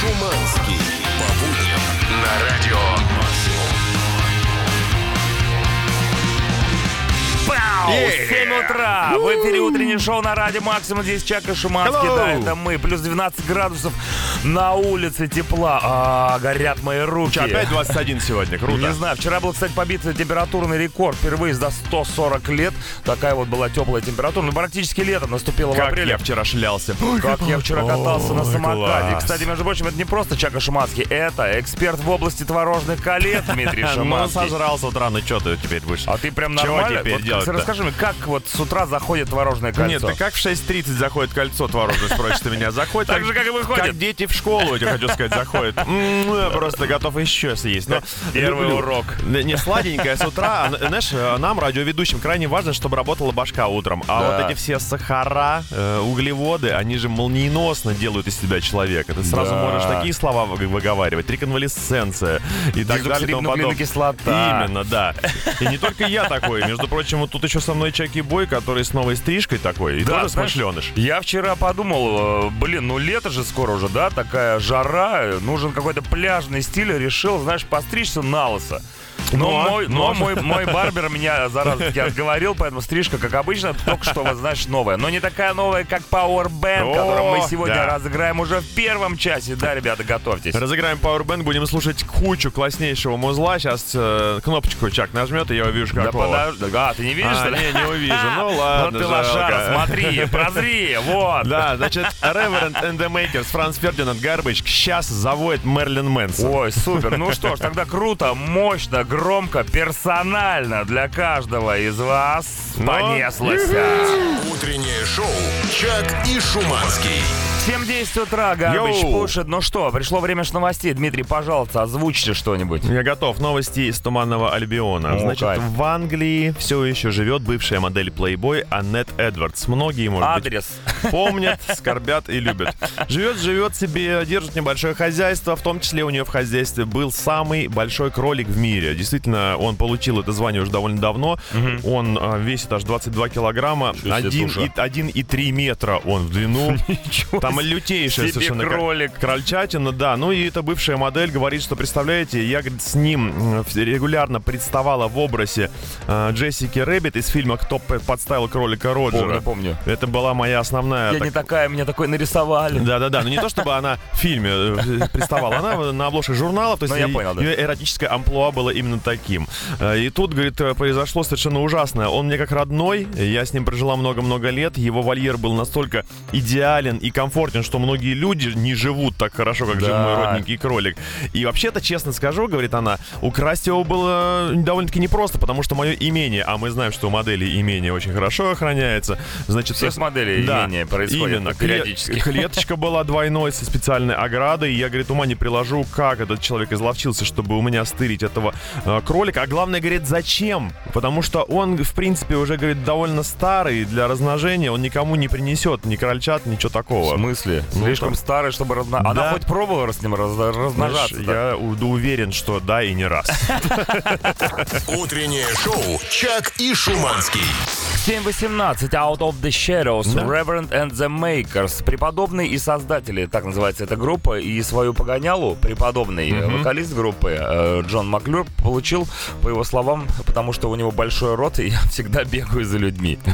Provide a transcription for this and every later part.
Шуманский. По будням на радио. Пау! 7 утра! В эфире утреннее шоу на радио Максимум. Здесь Чак и Шуманский. Hello! Да, это мы. Плюс 12 градусов. На улице тепла. А, горят мои руки. Че, опять 21 сегодня, круто. Не знаю, вчера был, кстати, побит температурный рекорд. Впервые за 140 лет такая вот была теплая температура. Ну, практически лето наступило в Как апреле. я вчера шлялся. Как я вчера катался на Ой, самокате. класс. Кстати, между прочим, это не просто Чака Шуманский, это эксперт в области творожных колец Дмитрий Ну, Шуманский. сожрал с утра, ну что ты теперь будешь? А ты прям Чего нормально? теперь Вот? Расскажи мне, как вот с утра заходит творожное кольцо? Нет, ты как в 6.30 заходит кольцо творожное, спросишь ты меня. Заходит Так же, как и выходит. Как дети в школу, я хочу сказать, я Просто готов еще съесть. Первый урок. Не сладенькое с утра. А, Знаешь, э, нам, радиоведущим, крайне важно, чтобы работала башка утром. А вот эти все сахара, э, углеводы, они же молниеносно делают из себя человека. Ты сразу можешь такие слова вы- выговаривать. Реконвалесценция и так далее. и тому Дезоксирибонуклеиновая подобное. кислота. Именно, да. И не только я такой. Между прочим, вот тут еще со мной Чаки Бой, который с новой стрижкой такой. И тоже смышленыш. Я вчера подумал, э, блин, ну лето же скоро уже, да, такая жара, нужен какой-то пляжный стиль, решил, знаешь, постричься на лысо. Но, Ну, а? мой, Ну, но а? мой, мой барбер меня, зараза, таки отговорил, поэтому стрижка, как обычно, только что, вот, знаешь, новая. Но не такая новая, как Powerbank, которую мы сегодня да. разыграем уже в первом часе. Да, ребята, готовьтесь. Разыграем Powerbank, будем слушать кучу класснейшего музла. Сейчас э, кнопочку Чак нажмет, и я увижу Да какого. подожди, а, ты не видишь, А, не, не увижу. Ну Ну ладно, ты лошара, смотри, прозри, вот. Да, значит, Reverend and the Makers, Франц Фердинанд Гарбич сейчас заводит Мерлин Мэнсон. Ой, супер. Ну что ж, тогда круто, мощно, громко, персонально для каждого из вас Ну, понеслось. Утреннее шоу «Чак и Шуманский». 7.10 утра, Гарбич Йоу. пушит. Ну что, пришло время ж новостей. Дмитрий, пожалуйста, озвучьте что-нибудь. Я готов. Новости из Туманного Альбиона. О, Значит, кайф. в Англии все еще живет бывшая модель Playboy Аннет Эдвардс. Многие, может быть, Адрес. помнят, скорбят и любят. Живет, живет себе, держит небольшое хозяйство. В том числе у нее в хозяйстве был самый большой кролик в мире. Действительно, он получил это звание уже довольно давно. Он а, весит аж 22 килограмма. себе Один туша. и, 1,3 метра он в длину. Там лютейшая себе совершенно кролик. крольчатина, да. Ну и эта бывшая модель говорит, что, представляете, я говорит, с ним регулярно представала в образе э, Джессики Рэббит из фильма «Кто подставил кролика Роджера». Помню, помню. Это была моя основная... Я так- не такая, меня такой нарисовали. да-да-да, но не то, чтобы она в фильме э, приставала, она на обложках журналов, то есть Ну, я е- понял, да. ее эротическое амплуа было именно таким. Э, И тут, говорит, э, произошло совершенно ужасное. Он мне как родной, я с ним прожила много-много лет, его вольер был настолько идеален и комфортен, что многие люди не живут так хорошо, как жил Да. мой родненький кролик. И вообще-то, честно скажу, говорит она, украсть его было довольно-таки непросто, потому что мое имение, а мы знаем, что у моделей имение очень хорошо охраняется, значит... Все с моделей Да, имения происходит именно. периодически. Кле- Клеточка была двойной со специальной оградой. И я, говорит, ума не приложу, как этот человек изловчился, чтобы у меня стырить этого э, кролика. А главное, говорит, зачем? Потому что он, в принципе, уже, говорит, довольно старый для размножения. Он никому не принесет ни крольчат, ничего В такого. смысле? Ну, Слишком там- старый, чтобы разно... Она Да. хоть пробовала с ним раз- Знаешь, размножаться? я уверен, что да и не раз. Утреннее шоу «Чак и Шуманский». 7.18 Out of the Shadows, Да. Reverend and the Makers. Преподобные и создатели, так называется эта группа, и свою погонялу, преподобный э, вокалист группы э, Джон Маклюр получил, по его словам, потому что у него большой рот, и я всегда бегаю за людьми.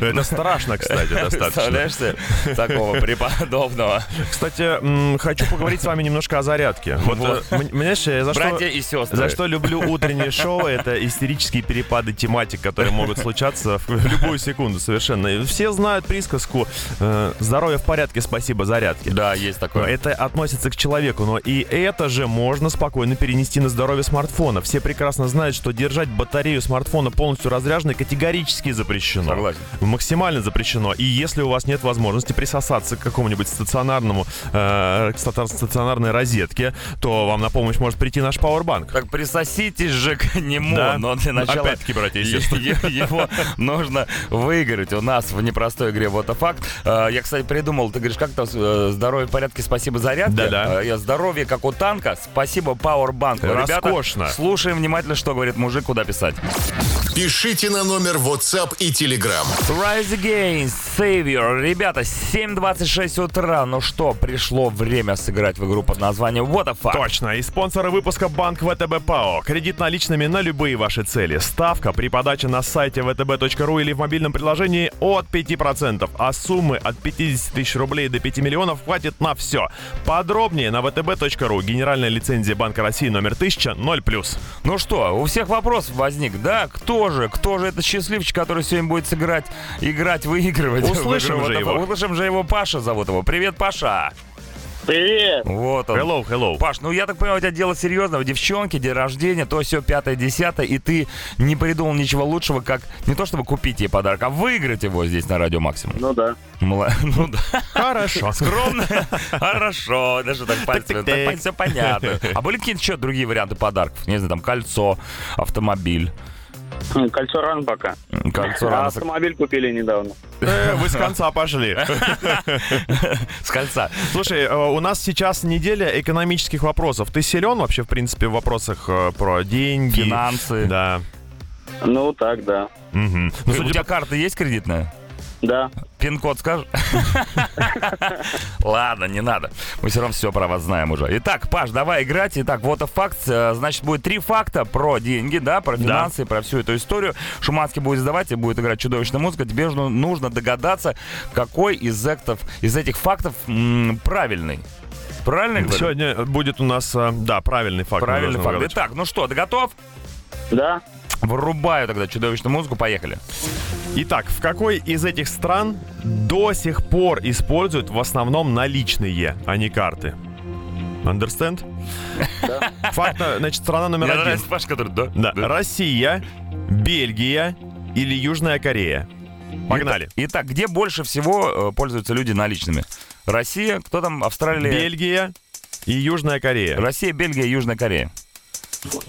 Это страшно, кстати, достаточно. Представляешь себе такого преподобного? Кстати, хочу поговорить с вами немножко о зарядке. Вот, э, знаешь, я за что... Братья и сестры. За что люблю утреннее шоу, это истерические перепады тематик, которые могут случаться в любую секунду совершенно. Все знают присказку э, «Здоровье в порядке, спасибо зарядке». Да, есть такое. Это относится к человеку, но и это же можно спокойно перенести на здоровье смартфона. Все прекрасно знают, что держать батарею смартфона полностью разряженной категорически запрещено. Согласен. Максимально запрещено. И если у вас нет возможности присосаться к какому-нибудь стационарному, э, к стационарной розетке, то вам на помощь может прийти наш Powerbank. Так присоситесь же к нему, Да. но для начала Опять-таки, братья и сестры. его нужно выиграть у нас в непростой игре Вот это факт. Я, кстати, придумал, ты говоришь, как там э, здоровье в порядке, спасибо зарядке. Да-да. Э, Я здоровье как у танка, спасибо Powerbank. Ребята, Роскошно. слушаем внимательно, что говорит мужик, куда писать. Пишите на номер WhatsApp и Telegram. Rise Against, Savior. Ребята, 7.26 утра. Ну что, пришло время сыграть в игру под названием What the fuck. Точно. И спонсоры выпуска Банк ВТБ ПАО. Кредит наличными на любые ваши цели. Ставка при подаче на сайте vtb.ru или в мобильном приложении от 5%. А суммы от 50 тысяч рублей до 5 миллионов хватит на все. Подробнее на vtb.ru. Генеральная лицензия Банка России номер 1000 0+. Ну что, у всех вопрос возник, да? Кто же, кто же этот счастливчик, который сегодня будет сыграть, играть, выигрывать? Услышим же его. Услышим же его, Паша зовут его. Привет, Паша. Привет! Вот он. Hello, hello. Паш, ну я так понимаю, у тебя дело серьезное, девчонки, день рождения, то все пятое, десятое, и ты не придумал ничего лучшего, как не то чтобы купить ей подарок, а выиграть его здесь на Радио Максимум. Ну да. Мла- Ну да. Хорошо. Скромно. Хорошо. Даже так пальцем. Все понятно. А были какие-то еще другие варианты подарков? Не знаю, там кольцо, автомобиль. Кольцо рано пока. Кольцо А с- автомобиль купили недавно. Э, Вы с конца пошли. с кольца. Слушай, э, у нас сейчас неделя экономических вопросов. Ты силен вообще, в принципе, в вопросах э, про деньги? Финансы. Да. Ну так, да. Мгм. Ну, У тебя карта есть кредитная? Да. Пин-код скажешь? Ладно, не надо. Мы все равно все про вас знаем уже. Итак, Паш, давай играть. Итак, вот и факт. Э, Значит, будет три факта про деньги, да, про финансы, про всю эту историю. Шуманский будет сдавать и будет играть чудовищная музыка. Тебе нужно, нужно догадаться, какой из, актов, из этих фактов м, правильный. Правильно говорю? Сегодня будет у нас, э, да, правильный факт. Правильный факт. угадать. Итак, ну что, ты готов? Да. Врубаю тогда чудовищную музыку, поехали. Итак, в какой из этих стран до сих пор используют в основном наличные, а не карты? Understand? Факт, э, значит, страна номер Мне один. нравится Паш, который... Да, Да. Россия, Бельгия или Южная Корея? Погнали. Итак, где больше всего э, пользуются люди наличными? Россия, кто там? Австралия? Бельгия и Южная Корея. Россия, Бельгия, Южная Корея.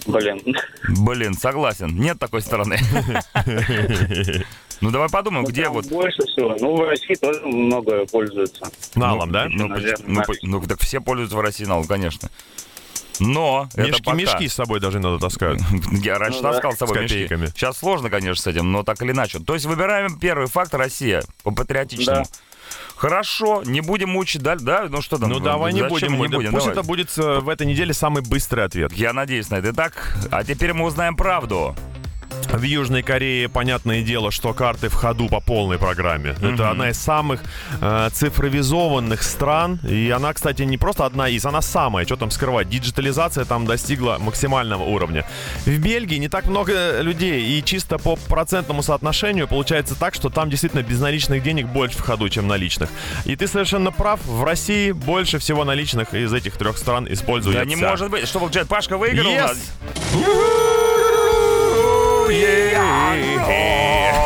Блин. Блин, согласен. Нет такой страны. Ну давай подумаем, где Там вот... Больше всего. Ну, в России тоже много пользуются. Налом, да? Ну, Наверное, ну, да. по- ну, так все пользуются в России налом, конечно. Но это Мешки, пока. мешки с собой даже надо таскать. Я раньше Ну да. таскал с собой С мешки. Сейчас сложно, конечно, с этим, но так или иначе. То есть выбираем первый факт Россия по патриотичному. Да. Хорошо, не будем мучить, да? да? Ну что там? Ну давай не будем. мы не да будем? Пусть Давай. это будет э, в этой неделе самый быстрый ответ. Я надеюсь на это. Итак, а теперь мы узнаем правду. В Южной Корее, понятное дело, что карты в ходу по полной программе. Это одна из самых э, цифровизованных стран. И она, кстати, не просто одна из, она самая. Что там скрывать? Диджитализация там достигла максимального уровня. В Бельгии не так много людей. И чисто по процентному соотношению получается так, что там действительно безналичных денег больше в ходу, чем наличных. И ты совершенно прав. В России больше всего наличных из этих трех стран используется. Да не может быть. Что получается? Пашка выиграл? у Yes! нас?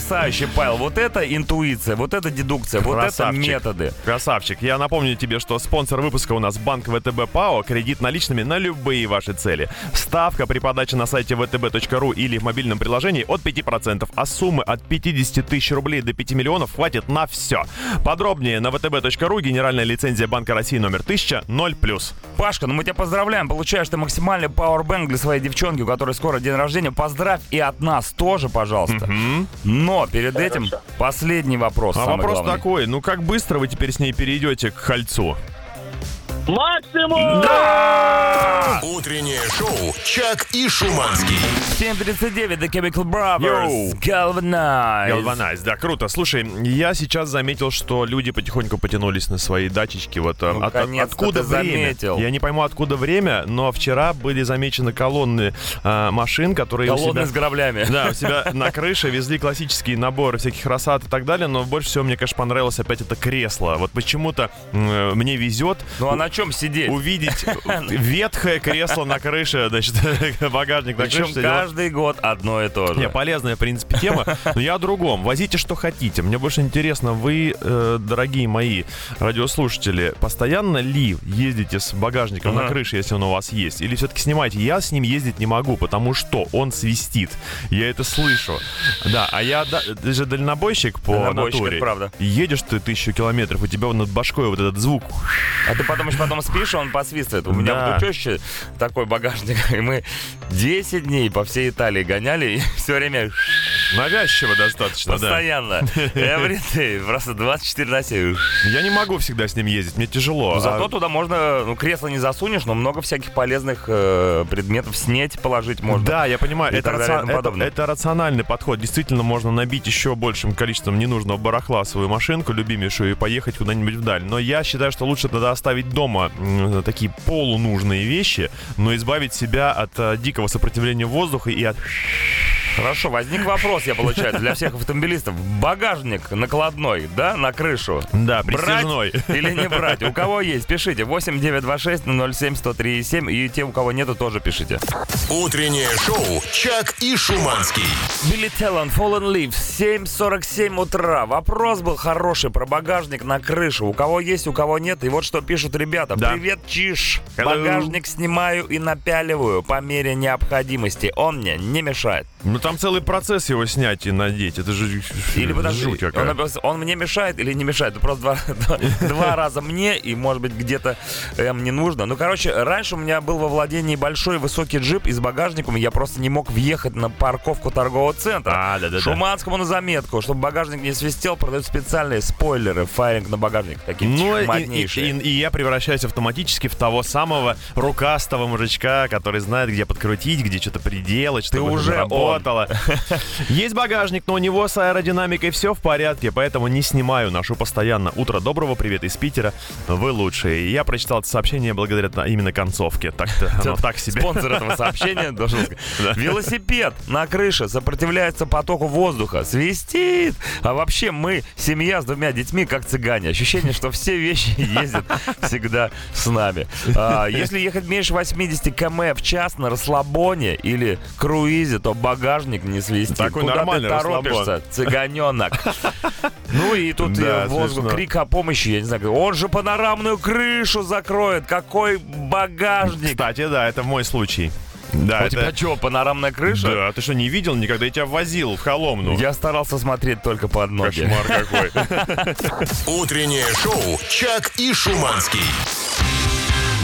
Потрясающе, Павел. Вот это интуиция, вот это дедукция, вот это Красавчик. методы. Красавчик. Я напомню тебе, что спонсор выпуска у нас Банк ВТБ ПАО. Кредит наличными на любые ваши цели. Ставка при подаче на сайте vtb.ru или в мобильном приложении от 5%, а суммы от 50 тысяч рублей до 5 миллионов хватит на все. Подробнее на vtb.ru. Генеральная лицензия Банка России номер 1000 0+. Пашка, ну мы тебя поздравляем. Получаешь ты максимальный пауэрбэнк для своей девчонки, у которой скоро день рождения. Поздравь и от нас тоже, пожалуйста. Но перед этим последний вопрос. А вопрос главный. такой, ну как быстро вы теперь с ней перейдете к кольцу? Максимум! Утреннее шоу «Чак и Шуманский». 7.39, The Chemical Brothers, Йоу. Galvanize. Galvanize, да, круто. Слушай, я сейчас заметил, что люди потихоньку потянулись на свои датчички. Вот э, Ну, от- откуда ты время? заметил. Я не пойму, откуда время, но вчера были замечены колонны э, машин, которые у Колонны себя... с граблями. Да, у себя на крыше везли классические наборы всяких рассад и так далее, но больше всего мне, конечно, понравилось опять это кресло. Вот почему-то м, мне везет Ну а на чем сидеть? увидеть ветхое кресло на крыше, значит, багажник на Причем крыше. каждый год одно и то же. Не, полезная, в принципе, тема. Но я о другом. Возите, что хотите. Мне больше интересно, вы, э, дорогие мои радиослушатели, постоянно ли ездите с багажником Ага. на крыше, если он у вас есть? Или все-таки снимаете? Я с ним ездить не могу, потому что он свистит. Я это слышу. Да, а я да- ты же дальнобойщик по Дальнобойщик, натуре. правда. Едешь ты тысячу километров, у тебя над башкой вот этот звук. А ты потом еще потом спишь, он посвистывает. У меня у тещи такой багажник И мы 10 дней по всей Италии гоняли, и все время Навязчиво достаточно, да. постоянно. Every day, просто 24 на 7. Я не могу всегда с ним ездить, мне тяжело. Ну, Зато А- туда можно, ну, кресло не засунешь, но много всяких полезных э, предметов снять, положить можно. Да, я понимаю, это, так далее и рацион- тому это- это рациональный подход. Действительно, можно набить еще большим количеством ненужного барахла свою машинку, любимейшую, и поехать куда-нибудь вдаль. Но я считаю, что лучше тогда оставить дома м, такие полунужные вещи, но избавить себя от э, дикого сопротивления воздуха и от... Хорошо, возник вопрос, я получаю, для всех автомобилистов. Багажник накладной, да, на крышу? Да, Брать притяжной. или не брать? У кого есть, пишите. 8 926 07 103 7. И те, у кого нету, тоже пишите. Утреннее шоу «Чак и Шуманский». Билли Теллон, Fallen Leaves, 7.47 утра. Вопрос был хороший про багажник на крышу. У кого есть, у кого нет. И вот что пишут ребята. Да. Привет, Чиш. Hello. Багажник снимаю и напяливаю по мере необходимости. Он мне не мешает. Ну там целый процесс его снять и надеть. Это же Или подожди, жуть он, какая. написал, он мне мешает или не мешает? Ну, Просто два, два- раза мне, и, может быть, где-то эм, не нужно. Ну, короче, раньше у меня был во владении большой высокий джип и с багажником, и я просто не мог въехать на парковку торгового центра. А, да-да-да. Шуманскому на заметку, чтобы багажник не свистел, продают специальные спойлеры, файринг на багажник. Такие Ну и, и- моднейшие. и- и я превращаюсь автоматически в того самого рукастого мужичка, который знает, где подкрутить, где что-то приделать, чтобы уже это работало. Есть багажник, но у него с аэродинамикой все в порядке, поэтому не снимаю, ношу постоянно. Утро доброго, привет из Питера, вы лучшие. И Я прочитал это сообщение благодаря именно концовке. Так-то оно так себе. Спонсор этого сообщения должен сказать. Велосипед на крыше сопротивляется потоку воздуха. Свистит. А вообще мы семья с двумя детьми, как цыгане. Ощущение, что все вещи ездят всегда с нами. А, если ехать меньше 80 км в час на расслабоне или круизе, то багажник не свистит. Такой Куда нормальный ты торопишься, цыганенок? Ну и тут смешно. крик о помощи, я не знаю, он же панорамную крышу закроет, какой багажник. Кстати, да, это мой случай. Да, А у это... тебя что, панорамная крыша? Да, ты что, не видел никогда? Я тебя возил в Коломну. Я старался смотреть только под ноги. Кошмар какой. Утреннее шоу «Чак и Шуманский».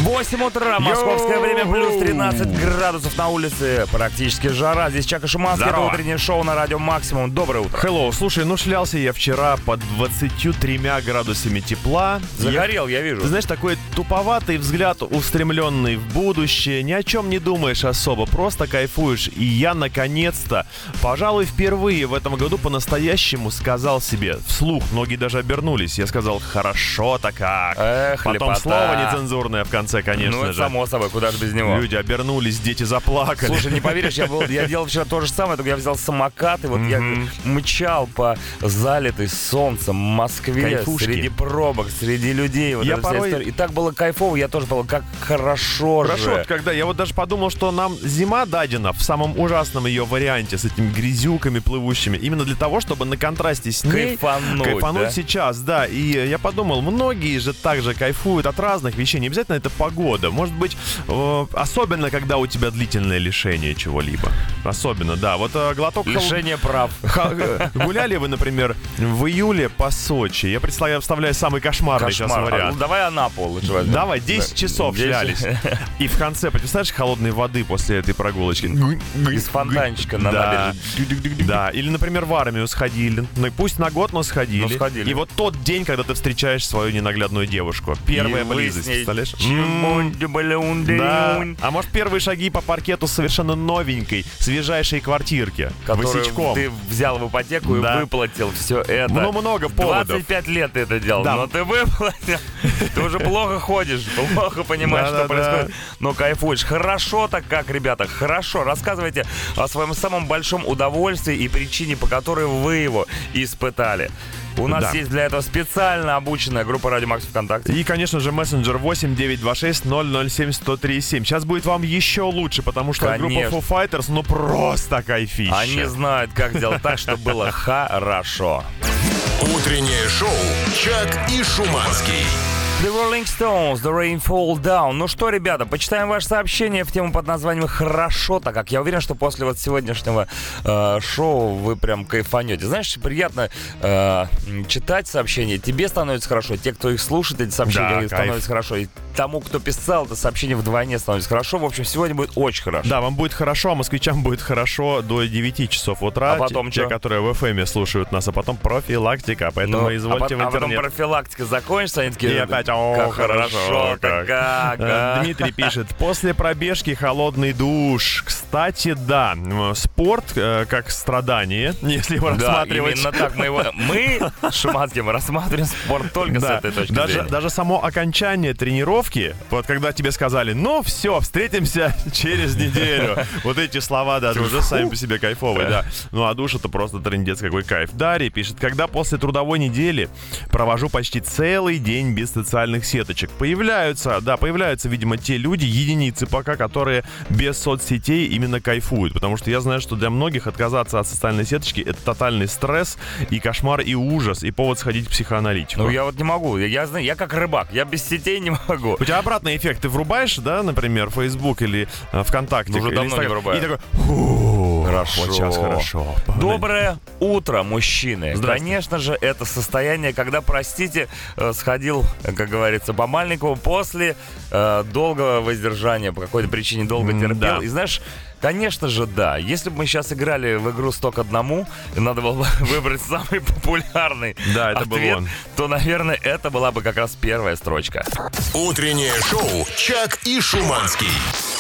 8 утра, московское Йоу! время, плюс 13 градусов на улице. Практически жара. Здесь Чака Шуманский, это Здорово. утреннее шоу на радио Максимум. Доброе утро. Hello, слушай, ну шлялся я вчера под 23 градусами тепла. Загорел, я вижу. Ты знаешь, такой туповатый взгляд, устремленный в будущее, ни о чем не думаешь особо, просто кайфуешь. И я, наконец-то, пожалуй, впервые в этом году по-настоящему сказал себе вслух, многие даже обернулись, я сказал, хорошо-то как. Эх, Потом лепота. слово нецензурное в конце, конечно ну, же. само собой, куда же без него. Люди обернулись, дети заплакали. Слушай, не поверишь, я, был, я делал вчера то же самое, только я взял самокат, и вот я мчал по залитой солнцем Москве, Кайфушки. среди пробок, среди людей. Вот Я порой-. И так было кайфово, я тоже подумал, как хорошо, Хорошо, же. вот когда я вот даже подумал, что нам зима дадена в самом ужасном ее варианте с этими грязюками плывущими, именно для того, чтобы на контрасте с ней Кайфануть, кайфануть да? сейчас, да. И я подумал, многие же также кайфуют от разных вещей. Не обязательно это погода. Может быть, э, особенно когда у тебя длительное лишение чего-либо. Особенно, да. Вот э, глоток Лишение прав. Э, Гуляли вы, например, в июле по Сочи? Я представляю, вставляю самый кошмарный сейчас Кошмар. А, вариант. ну, давай Анапу лучше возьмем. Давай, 10 Да. часов 10. шлялись. И в конце, представляешь, холодной воды после этой прогулочки. Из фонтанчика на Да. набережной. Да, или, например, в армию сходили. Ну и пусть на год, но сходили. Ну, сходили. И вот тот день, когда ты встречаешь свою ненаглядную девушку. Первая И близость, представляешь? балюн, Да. А может, первые шаги по паркету совершенно новенькой, свежайшей квартирки. Которую ты взял в ипотеку Да. и выплатил все это. Ну, много поводов. 25 лет ты это делал, Да. но ты выплатил. Ты уже плохо ходишь, плохо понимаешь, что Да-да-да. происходит. Но кайфуешь. Хорошо так как, ребята, хорошо. Рассказывайте о своем самом большом удовольствии и причине, по которой вы его испытали. У нас Да. есть для этого специально обученная группа Радио Макс ВКонтакте. И, конечно же, мессенджер 8926 007 1037. Сейчас будет вам еще лучше, потому что Конечно. группа Foo Fighters, ну просто кайфища. Они знают, как сделать так, чтобы было хорошо. Утреннее шоу «Чак и Шуманский». The Rolling Stones, The Rain Fall Down. Ну что, ребята, почитаем ваше сообщение в тему под названием «Хорошо», так как я уверен, что после вот сегодняшнего э, шоу вы прям кайфанете. Знаешь, приятно э, читать сообщения. Тебе становится хорошо, те, кто их слушает, эти сообщения, Да, становится кайф. хорошо. И тому, кто писал это сообщение вдвойне, становится хорошо. В общем, сегодня будет очень хорошо. Да, вам будет хорошо, а москвичам будет хорошо до 9 часов утра. А потом те, чё? которые в FM слушают нас, а потом профилактика. Поэтому Ну, извольте а, в пот- а потом интернет. профилактика закончится, они такие... И опять, о, как хорошо, как». как, Э, а?» Дмитрий пишет, после пробежки холодный душ. Кстати, да, м, спорт э, как страдание, если его Да, рассматривать. именно так мы его... Мы, Шуманский, мы рассматриваем спорт только с Да, этой точки даже, зрения. даже само окончание тренировки, вот когда тебе сказали, ну все, встретимся через неделю. Вот эти слова даже уже сами по себе кайфовые, да. Ну а душ это просто трендец какой кайф. Дарья пишет, когда после трудовой недели провожу почти целый день без социальных сеточек. Появляются, да, появляются, видимо, те люди, единицы пока, которые без соцсетей именно кайфуют. Потому что я знаю, что для многих отказаться от социальной сеточки это тотальный стресс и кошмар, и ужас, и повод сходить к психоаналитику. Ну, я вот не могу. Я, я я как рыбак. Я без сетей не могу. У тебя обратный эффект. Ты врубаешь, да, например, Facebook или э, ВКонтакте. Ну, уже давно не Инстаграм, врубаю. И такой, «Фу, Хорошо. Вот сейчас хорошо. Погнали». Доброе утро, мужчины. Конечно же, это состояние, когда, простите, э, сходил, э, как говорится, по Мальникову после э, долгого воздержания, по какой-то причине долго терпел. да. И знаешь, конечно же, да. Если бы мы сейчас играли в игру «Сто к одному», и надо было бы выбрать самый популярный Да, это был ответ, он. то, наверное, это была бы как раз первая строчка. Утреннее шоу «Чак и Шуманский».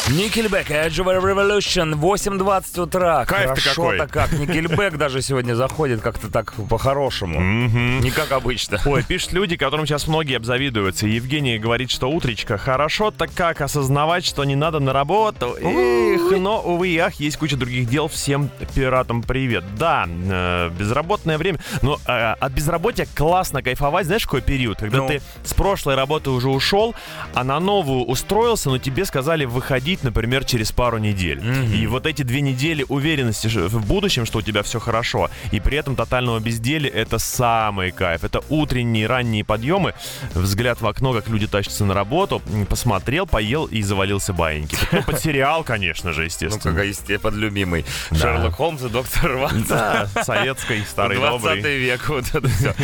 Никельбек, Edge of Revolution, 8.20 утра. Кайф-то Хорошо-то как. Никельбек даже сегодня заходит как-то так по-хорошему. Не как обычно. Ой, пишут люди, которым сейчас многие обзавидуются. Евгений говорит, что утречка хорошо, так как осознавать, что не надо на работу. Эх, но, увы и ах, есть куча других дел. Всем пиратам привет. Да, э, безработное время. Но э, от безработия классно кайфовать. Знаешь, какой период? Когда Ну. ты с прошлой работы уже ушел, а на новую устроился, но тебе сказали выходить, например, через пару недель. И вот эти две недели уверенности в будущем, что у тебя все хорошо, и при этом тотального безделия — это самый кайф. Это утренние, ранние подъемы, взгляд в окно, как люди тащатся на работу, посмотрел, поел и завалился баиньки. Ну, под сериал, конечно же, Ну, естественно. как естественно, подлюбимый. Да. Шерлок Холмс и доктор Ватсон. Да, советской, старый 20 добрый. век, вот это все.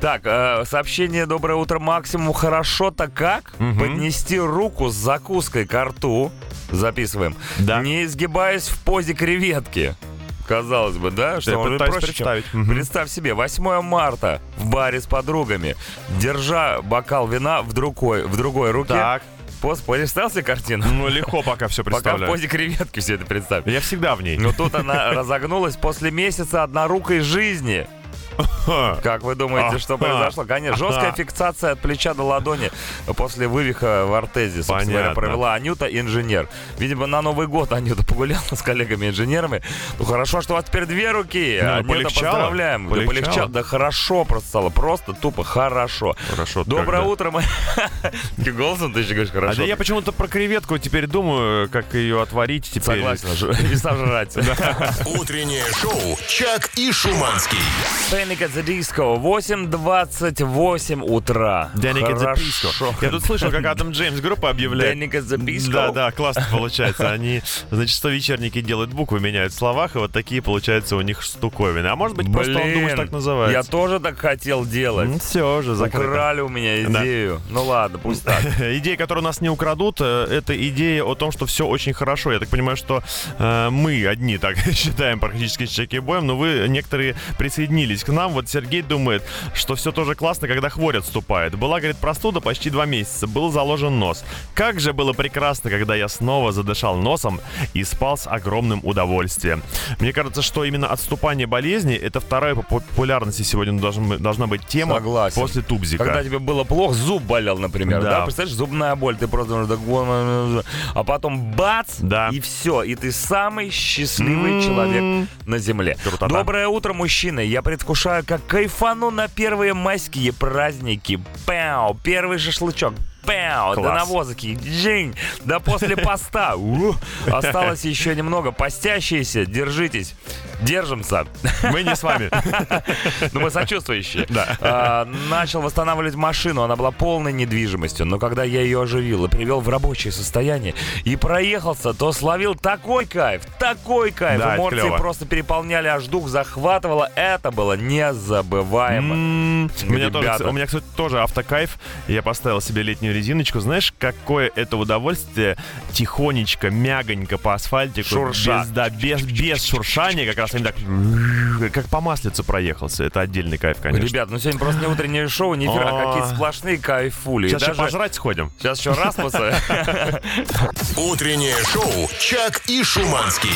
Так, э, сообщение «Доброе утро, максимум». Хорошо-то как? Поднести руку с закуской к рту. Записываем. Да. Не изгибаясь в позе креветки. Казалось бы, да? Что я пытаюсь проще, чем? представить. Мгм. Представь себе, 8 марта в баре с подругами, держа бокал вина в другой, в другой руке. Так, Пост, представил себе картину? ну легко пока все Пока в представляю. позе креветки все это представь. Я всегда в ней. Но тут она разогнулась после месяца однорукой жизни. Как вы думаете, что произошло? Конечно, жесткая фиксация от плеча до ладони после вывиха в ортезе. Собственно говоря, Понятно. провела Анюта, инженер. Видимо, на Новый год Анюта погуляла с коллегами-инженерами. Ну хорошо, что у вас теперь две руки. Ну, Анюта, поздравляем. Да, Полегчало? Да хорошо просто стало. Просто тупо хорошо. Хорошо, Доброе утро. Каким голосом ты еще говоришь А хорошо? да я почему-то про креветку теперь думаю, как ее отварить теперь. Согласен, и сожрать. Утреннее шоу «Чак и Шуманский». Panic at the Disco, 8.28 утра. Danik at the. Я тут слышал, как Адам Джеймс группа объявляет. Panic at the Disco. Да, да, классно получается. Они, значит, что вечерники делают буквы, меняют в словах, и вот такие получаются у них штуковины. А может быть, просто он думает, так Я называется. тоже так хотел делать. Все же, закрыто. Украли у меня идею. Ну ладно, пусть так. Идея, которую нас не украдут, э, это идея о том, что все очень хорошо. Я так понимаю, что э, мы одни так считаем практически с чеки-боем, но вы некоторые присоединились к нам. Вот Сергей думает, что все тоже классно, когда хворь отступает. Была, говорит, простуда почти два месяца, был заложен нос. Как же было прекрасно, когда я снова задышал носом и спал с огромным удовольствием. Мне кажется, что именно отступание болезни это вторая по популярности сегодня должна, должна быть тема Согласен. после тубзика. Когда тебе было плохо, зуб болел, например, да? Да. Представляешь, зубная боль, ты просто... А потом бац, Да. и все. И ты самый счастливый М. человек на земле. Крутота. Доброе утро, мужчины. Я предвкушаю, как кайфану на первые майские праздники. Пау! Первый шашлычок. Пяу, до навозки, джинь, да после поста. У, Осталось еще немного. Постящиеся, держитесь. Держимся. Мы не с вами. Ну, мы сочувствующие. Да. А, начал восстанавливать машину. Она была полной недвижимостью. Но когда я ее оживил и привел в рабочее состояние и проехался, то словил такой кайф, такой кайф. Да, Эмоции клево. просто переполняли, аж дух захватывало. Это было незабываемо. М, У меня, тоже, у меня, кстати, тоже автокайф. Я поставил себе летнюю резиночку. Знаешь, какое это удовольствие тихонечко, мягонько по асфальтику. Шурша. Без, да, без, без шуршания, как раз они так, как по маслицу проехался. Это отдельный кайф, конечно. Ребят, ну сегодня просто не утреннее шоу, не эфир, а О. какие-то сплошные кайфули. Сейчас еще даже- пожрать сходим. Сейчас еще Расмуса. Утреннее шоу «Чак и Шуманский».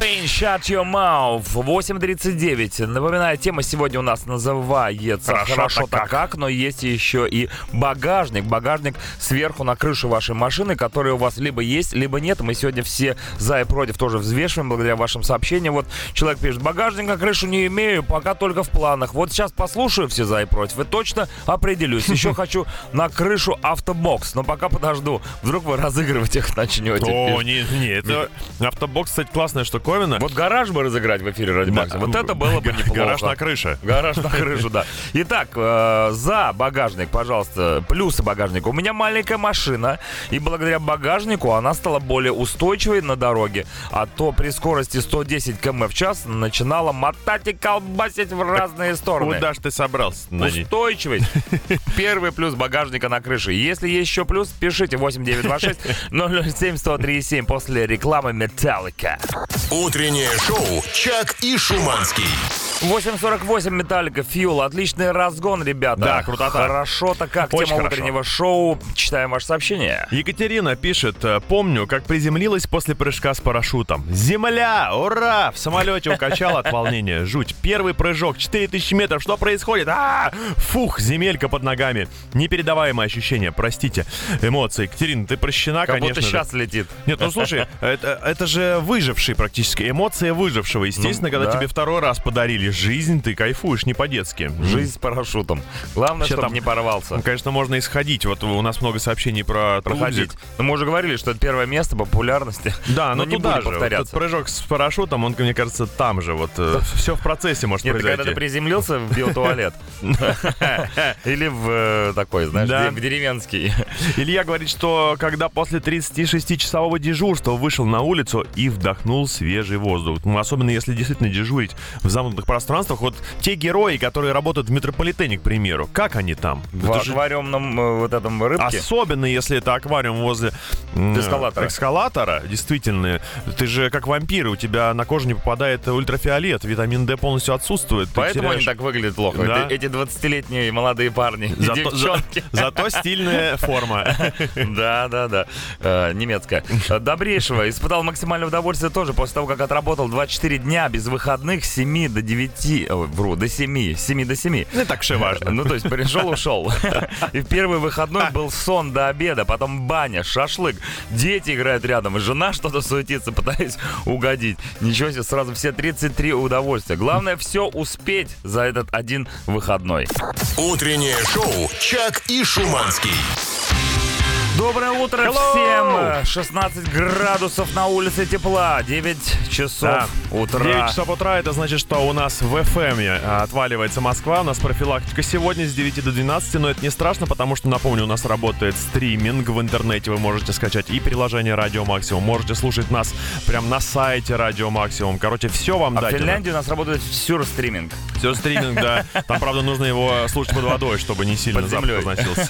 Pain Shut Your Mouth. 8.39. Напоминаю, тема сегодня у нас называется Хорошо-то «Хорошо-то как». как», но есть еще и багажник. Багажник сверху на крыше вашей машины, который у вас либо есть, либо нет. Мы сегодня все за и против тоже взвешиваем благодаря вашим сообщениям. Вот человек пишет, багажник на крышу не имею, пока только в планах. Вот сейчас послушаю все за и против и точно определюсь. Еще хочу на крышу автобокс, но пока подожду. Вдруг вы разыгрывать их начнете. О, пишет. не, не, это автобокс, кстати, классная штуковина. Вот гараж бы разыграть в эфире ради Да. Макса. Вот это было бы неплохо. Гараж на крыше. Гараж на крышу, да. Итак, э, за багажник, пожалуйста, плюсы багажника. У меня маленькая машина, и благодаря багажнику она стала более устойчивой на дороге. А то при скорости 110 км в час начинала мотать и колбасить в разные стороны. Куда ж ты собрался? Устойчивость. Первый плюс багажника на крыше. Если есть еще плюс, пишите 8926 007 103 после рекламы Металлика. Утреннее шоу «Чак и Шуманский». 8.48 Металлика, Фьюл. Отличный разгон, ребята. Да, крутота. Хорошо-то как. Очень Тема хорошо. утреннего шоу. Читаем ваше сообщение. Екатерина пишет, э, помню, как приземлилась после прыжка с парашютом. Земля! Ура! В самолете укачал от волнения. Жуть. Первый прыжок, 4000 метров. Что происходит? А! Фух, земелька под ногами. Непередаваемое ощущение, простите. Эмоции. Екатерина, ты прощена, Как конечно будто же. сейчас летит. Нет, ну слушай, это, это же выживший практически. Эмоция выжившего. Естественно, Ну, когда да. тебе второй раз подарили жизнь, ты кайфуешь не по-детски. Жизнь с парашютом. Главное, Вообще чтобы там- не порвался. Ну, конечно, можно исходить. Вот у нас много сообщений про Проходить. Тулузик. Но мы уже говорили, что это первое место по популярности. Да, но но не туда же. Вот этот прыжок с парашютом, он, мне кажется, там же. Вот все в процессе может Нет, ты когда ты произойти. приземлился в биотуалет. Или в э, такой, знаешь, в деревенский. Илья говорит, что когда после 36-часового дежурства вышел на улицу и вдохнул свежий воздух. Ну, особенно если действительно дежурить в замкнутых пространствах. Вот те герои, которые работают в метрополитене, к примеру, как они там? В Это же аквариумном э, вот этом рыбке. Особенно если это аквариум возле Эскалатора. эскалатора, действительно. Ты же как вампир, у тебя на кожу не попадает ультрафиолет, витамин D полностью отсутствует. Поэтому они теряешь- так выглядят плохо. Да. Эти- Эти 20-летние молодые парни, и Зато, за- девчонки. зато стильная форма. Да, да, да. Э, немецкая. Э, Добрейшего. Испытал максимальное удовольствие тоже после того, как отработал 24 дня без выходных с 7 до 9. Ой, вру, до 7. С 7 до 7. Не так и важно. Ну, то есть пришел, ушел. И в первый выходной был сон до обеда, потом баня, шашлык. Дети играют рядом, и жена что-то суетится, пытаясь угодить. Ничего себе, сразу все 33 удовольствия. Главное все успеть за этот один выходной. Утреннее шоу «Чак и Шуманский». Доброе утро Hello! всем! 16 градусов на улице тепла, 9 часов Да. утра. 9 часов утра, это значит, что у нас в FM отваливается Москва, у нас профилактика сегодня с 9 до 12, но это не страшно, потому что, напомню, у нас работает стриминг в интернете, вы можете скачать и приложение Радио Максимум, можете слушать нас прям на сайте Радио Максимум, короче, все вам А в дать. Финляндии у нас работает сюрстриминг. Все стриминг, да. Там, правда, нужно его слушать под водой, чтобы не сильно Под запах разносился.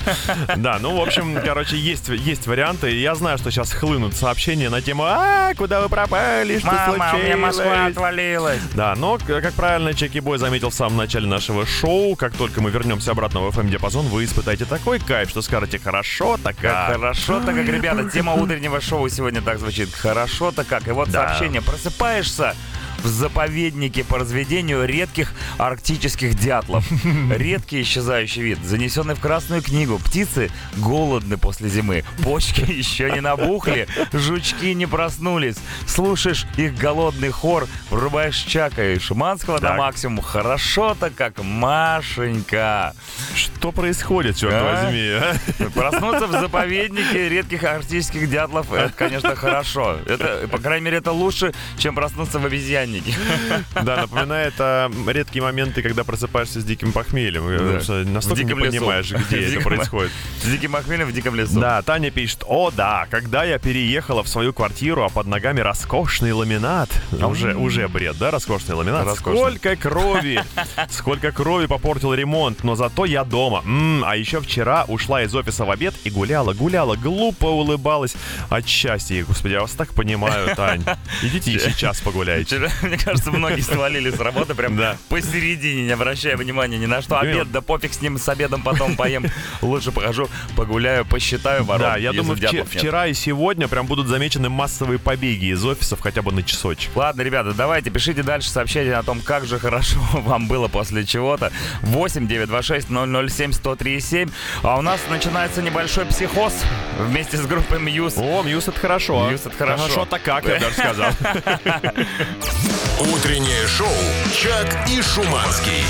Да, ну, в общем, короче, есть, есть варианты. И я знаю, что сейчас хлынут сообщения на тему «А, куда вы пропали? Что Мама, у меня Москва случилось?» отвалилась. Да, но, к- как правильно Чеки Бой заметил в самом начале нашего шоу, как только мы вернемся обратно в FM-диапазон, вы испытаете такой кайф, что скажете «хорошо-то Как как». хорошо-то как, ребята, тема утреннего шоу сегодня так звучит. Хорошо-то как. И вот Да. сообщение. Просыпаешься, в заповеднике по разведению редких арктических дятлов. Редкий исчезающий вид, занесенный в Красную книгу. Птицы голодны после зимы. Почки еще не набухли, жучки не проснулись. Слушаешь их голодный хор, врубаешь Чака и Шуманского на Так. максимум. Хорошо-то как Машенька. Что происходит, черт А? возьми? Проснуться в заповеднике редких арктических дятлов, это, конечно, хорошо. Это, по крайней мере, это лучше, чем проснуться в обезьяннике. Да, напоминает а, редкие моменты, когда просыпаешься с диким похмельем. Да. Настолько не лесу. понимаешь, где это происходит. С диким охмелем в диком лесу. Да, Таня пишет, о да, когда я переехала в свою квартиру, а под ногами роскошный ламинат. Уже, уже бред, да, роскошный ламинат? Роскошный. Сколько крови, сколько крови попортил ремонт, но зато я дома. М, а еще вчера ушла из офиса в обед и гуляла, гуляла, глупо улыбалась от счастья. Господи, я вас так понимаю, Тань. Идите и сейчас погуляйте. Вчера, мне кажется, многие свалили с работы прям Да. посередине, не обращая внимания ни на что. Обед, да пофиг с ним, с обедом потом поем. Лучше похожу, погуляю, посчитаю ворон. Да, я думаю, вче- дятлов нет. вчера и сегодня прям будут замечены массовые побеги из офисов хотя бы на часочек. Ладно, ребята, давайте пишите дальше сообщения о том, как же хорошо вам было после чего-то. 8 926 007 103 7. А у нас начинается небольшой психоз вместе с группой Muse. О, Muse это хорошо. Muse это хорошо. Хорошо-то как, я даже сказал. Утреннее шоу «Чак и Шуманский».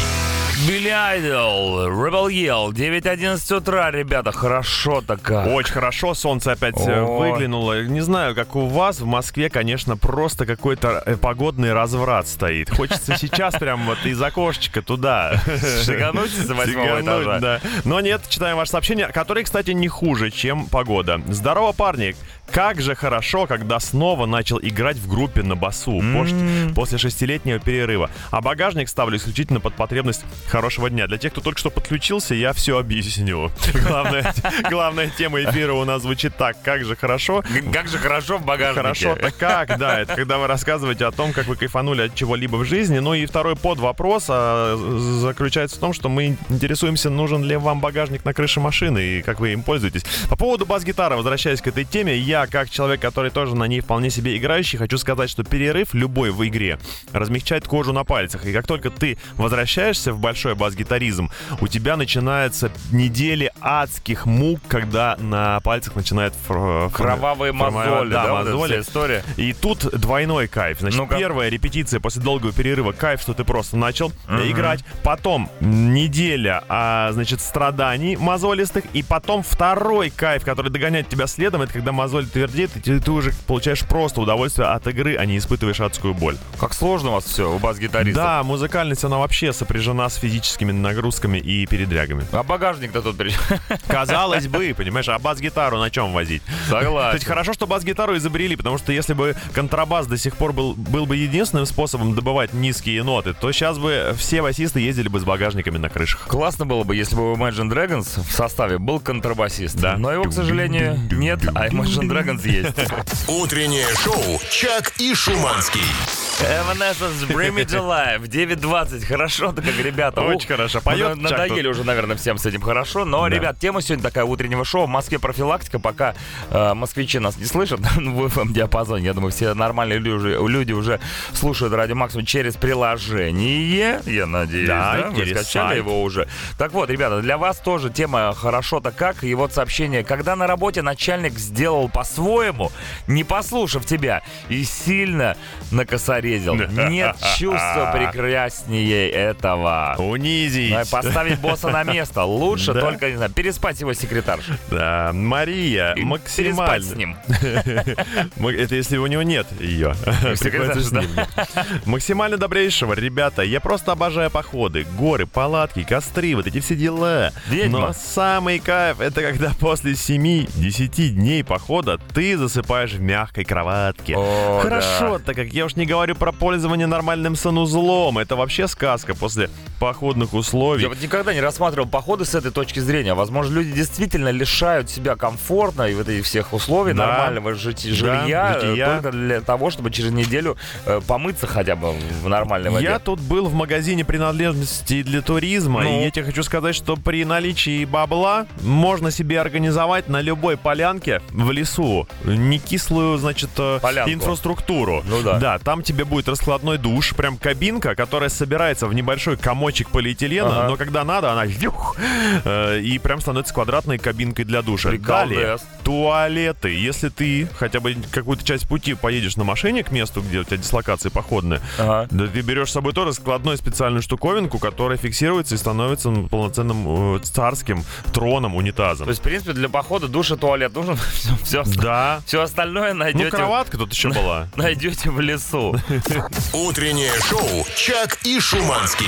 Билли Айдол, Rebel Yell, 9.11 утра, ребята, хорошо-то как. Очень хорошо, солнце опять э, О. выглянуло. Не знаю, как у вас, в Москве, конечно, просто какой-то э, погодный разврат стоит. Хочется сейчас прям вот из окошечка туда. Шагануть с восьмого этажа. да. Но нет, читаем ваше сообщение, которые, кстати, не хуже, чем погода. Здорово, парни! Как же хорошо, когда снова начал играть в группе на басу пош- после шестилетнего перерыва. А багажник ставлю исключительно под потребность хорошего дня. Для тех, кто только что подключился, я все объясню. Главная, главная тема эфира у нас звучит так. Как же хорошо, Как же хорошо в багажнике. Хорошо-то как, да, это когда вы рассказываете о том, как вы кайфанули от чего-либо в жизни. Ну и второй под вопрос а, заключается в том, что мы интересуемся, нужен ли вам багажник на крыше машины и как вы им пользуетесь. По поводу бас-гитары, возвращаясь к этой теме, я, как человек, который тоже на ней вполне себе играющий, хочу сказать, что перерыв любой в игре размягчает кожу на пальцах. И как только ты возвращаешься в большой бас-гитаризм, у тебя начинается недели адских мук, когда на пальцах начинает фр- Кровавые форми- мозоли, да, да, вот мозоли. вся история. И тут двойной кайф. Значит, Ну-ка. первая репетиция после долгого перерыва кайф, что ты просто начал играть. Потом неделя, а, значит, страданий мозолистых. И потом второй кайф, который догоняет тебя следом, это когда мозоль твердит, и ты, ты уже получаешь просто удовольствие от игры, а не испытываешь адскую боль. Как сложно у вас все, у бас-гитаристов. Да, музыкальность, она вообще сопряжена с физическими нагрузками и передрягами. А багажник-то тут при? Казалось бы, понимаешь, а бас-гитару на чем возить? Согласен. Кстати, хорошо, что бас-гитару изобрели, потому что если бы контрабас до сих пор был, был бы единственным способом добывать низкие ноты, то сейчас бы все басисты ездили бы с багажниками на крышах. Классно было бы, если бы у Imagine Dragons в составе был контрабасист. Да. Но его, к сожалению, нет, а Imagine Dragons есть. Утреннее шоу «Чак и Шуманский». Evanescence Bring Me to Life 9.20. Хорошо-то как, ребята. Очень Ух, хорошо. Поет ну, Надоели уже, наверное, всем с этим хорошо. Но, Да. ребят, тема сегодня такая утреннего шоу. В Москве профилактика. Пока э, москвичи нас не слышат в FM-диапазоне. Я думаю, все нормальные люди, люди уже слушают Радио Максимум через приложение. Я надеюсь, Да, да? Вы скачали сайт. его уже. Так вот, ребята, для вас тоже тема «Хорошо-то как». И вот сообщение. Когда на работе начальник сделал по-своему, не послушав тебя, и сильно накосорезил. Нет чувства прекраснее этого. Унизить. И Поставить босса на место. Лучше Да. только, не знаю, переспать его секретаршу. Да, Мария, И максимально. Переспать с ним. Это если у него нет ее. Максимально добрейшего, ребята. Я просто обожаю походы, горы, палатки, костры, вот эти все дела. Но самый кайф это когда после 7-10 дней похода ты засыпаешь в мягкой кроватке. О, Хорошо, так как я уж не говорю про пользование нормальным санузлом. Это вообще сказка после походных условий. Я вот никогда не рассматривал походы с этой точки зрения. Возможно, люди действительно лишают себя комфортно и в этих всех условий Да. нормального жити- Да, жилья э, жития. только для того, чтобы через неделю э, помыться хотя бы в нормальной воде. Я тут был в магазине принадлежностей для туризма, Ну? и я тебе хочу сказать, что при наличии бабла можно себе организовать на любой полянке в лесу не кислую, значит, э, Полянку. инфраструктуру. Ну да. Да, там тебе будет раскладной душ, прям кабинка, которая собирается в небольшой комочек полиэтилена, Ага. но когда надо, она вюх, э, и прям становится квадратной кабинкой для душа. Приколдес. Далее, туалеты. Если ты хотя бы какую-то часть пути поедешь на машине к месту, где у тебя дислокация походная, Ага. да ты берешь с собой тоже складную специальную штуковинку, которая фиксируется и становится полноценным э, царским троном унитазом. То есть, в принципе, для похода душ и туалет нужно все, все, Да. остальное Ну, найдете, кроватка тут еще была. найдете в лесу. Утреннее шоу «Чак и Шуманский».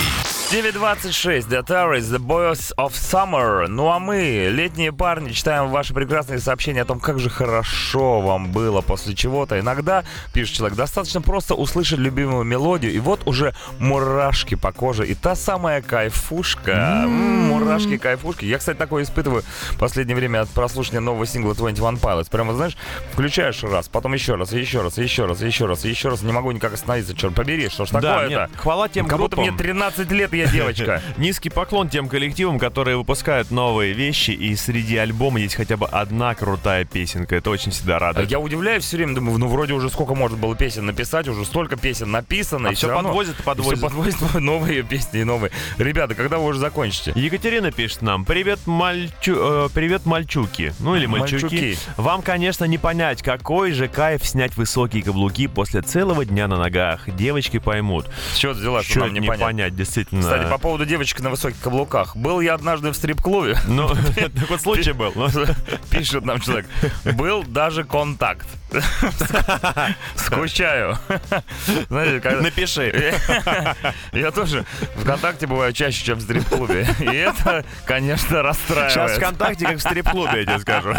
9.26, The Terrorists, The Boys of Summer. Ну а мы, летние парни, читаем ваши прекрасные сообщения о том, как же хорошо вам было после чего-то. Иногда, пишет человек, достаточно просто услышать любимую мелодию, и вот уже мурашки по коже. И та самая кайфушка. М, Мурашки, кайфушки. Я, кстати, такое испытываю в последнее время от прослушивания нового сингла 21 Pilots. Прямо, знаешь, включаешь раз, потом еще раз, еще раз, еще раз, еще раз, еще раз. Не могу никак остановиться, черт побери, что ж Да, такое-то? хвала тем Как будто группам. мне 13 лет, я девочка. Низкий поклон тем коллективам, которые выпускают новые вещи, и среди альбома есть хотя бы одна крутая песенка. Это очень всегда радует. Я удивляюсь все время, думаю, ну вроде уже сколько можно было песен написать, уже столько песен написано. А и равно- подвозит и подвозит. всё подвозит новые песни и новые. Ребята, когда вы уже закончите? Екатерина пишет нам, привет, мальчу... э, привет, мальчуки. Ну или мальчуки. Мальчуки. Вам, конечно, не понять, какой же кайф снять высокие каблуки после целого дня на ногах. Девочки поймут. С чего ты взяла, что Что не понятно? понять, действительно. Кстати, по поводу девочек на высоких каблуках. Был я однажды в стрип-клубе. Ну, такой случай был. Пишет нам человек. Был даже контакт. Скучаю. Знаете, когда... Напиши. Я тоже ВКонтакте бываю чаще, чем в стрип-клубе. И это, конечно, Сейчас расстраивает. ВКонтакте, как в стрип-клубе, я тебе скажу.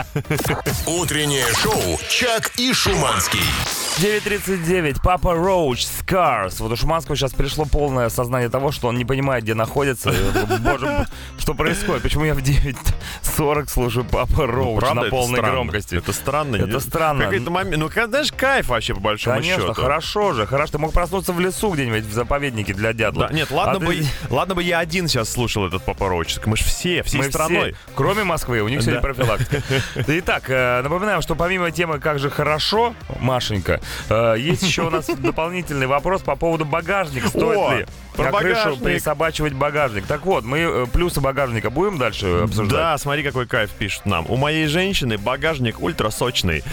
Утреннее шоу «Чак и Шуманский». 9.39. Папа Роуч, Scars. Вот у Шуманского сейчас пришло полное сознание того, что он не понимает, где находится. Боже, что происходит? Почему я в 9.40 слушаю Папа Роуч Правда, на полной странно. громкости? Это странно. Это не- странно. Какой-то момент. Ну, знаешь, кайф вообще, по большому Конечно, счету. хорошо же. Хорошо, ты мог проснуться в лесу где-нибудь в заповеднике для дятла. Да, нет, ладно А бы, ты- ладно бы я один сейчас слушал этот Папа Роуч. Мы же все, всей Мы страной. все, кроме Москвы, у них сегодня Да. профилактика. Итак, э, напоминаем, что помимо темы «Как же хорошо», Машенька, есть еще у нас дополнительный вопрос по поводу багажника. Стоит ли про на крышу присобачивать багажник? Так вот, мы э, плюсы багажника будем дальше обсуждать? Да, смотри, какой кайф пишут нам. У моей женщины багажник ультрасочный.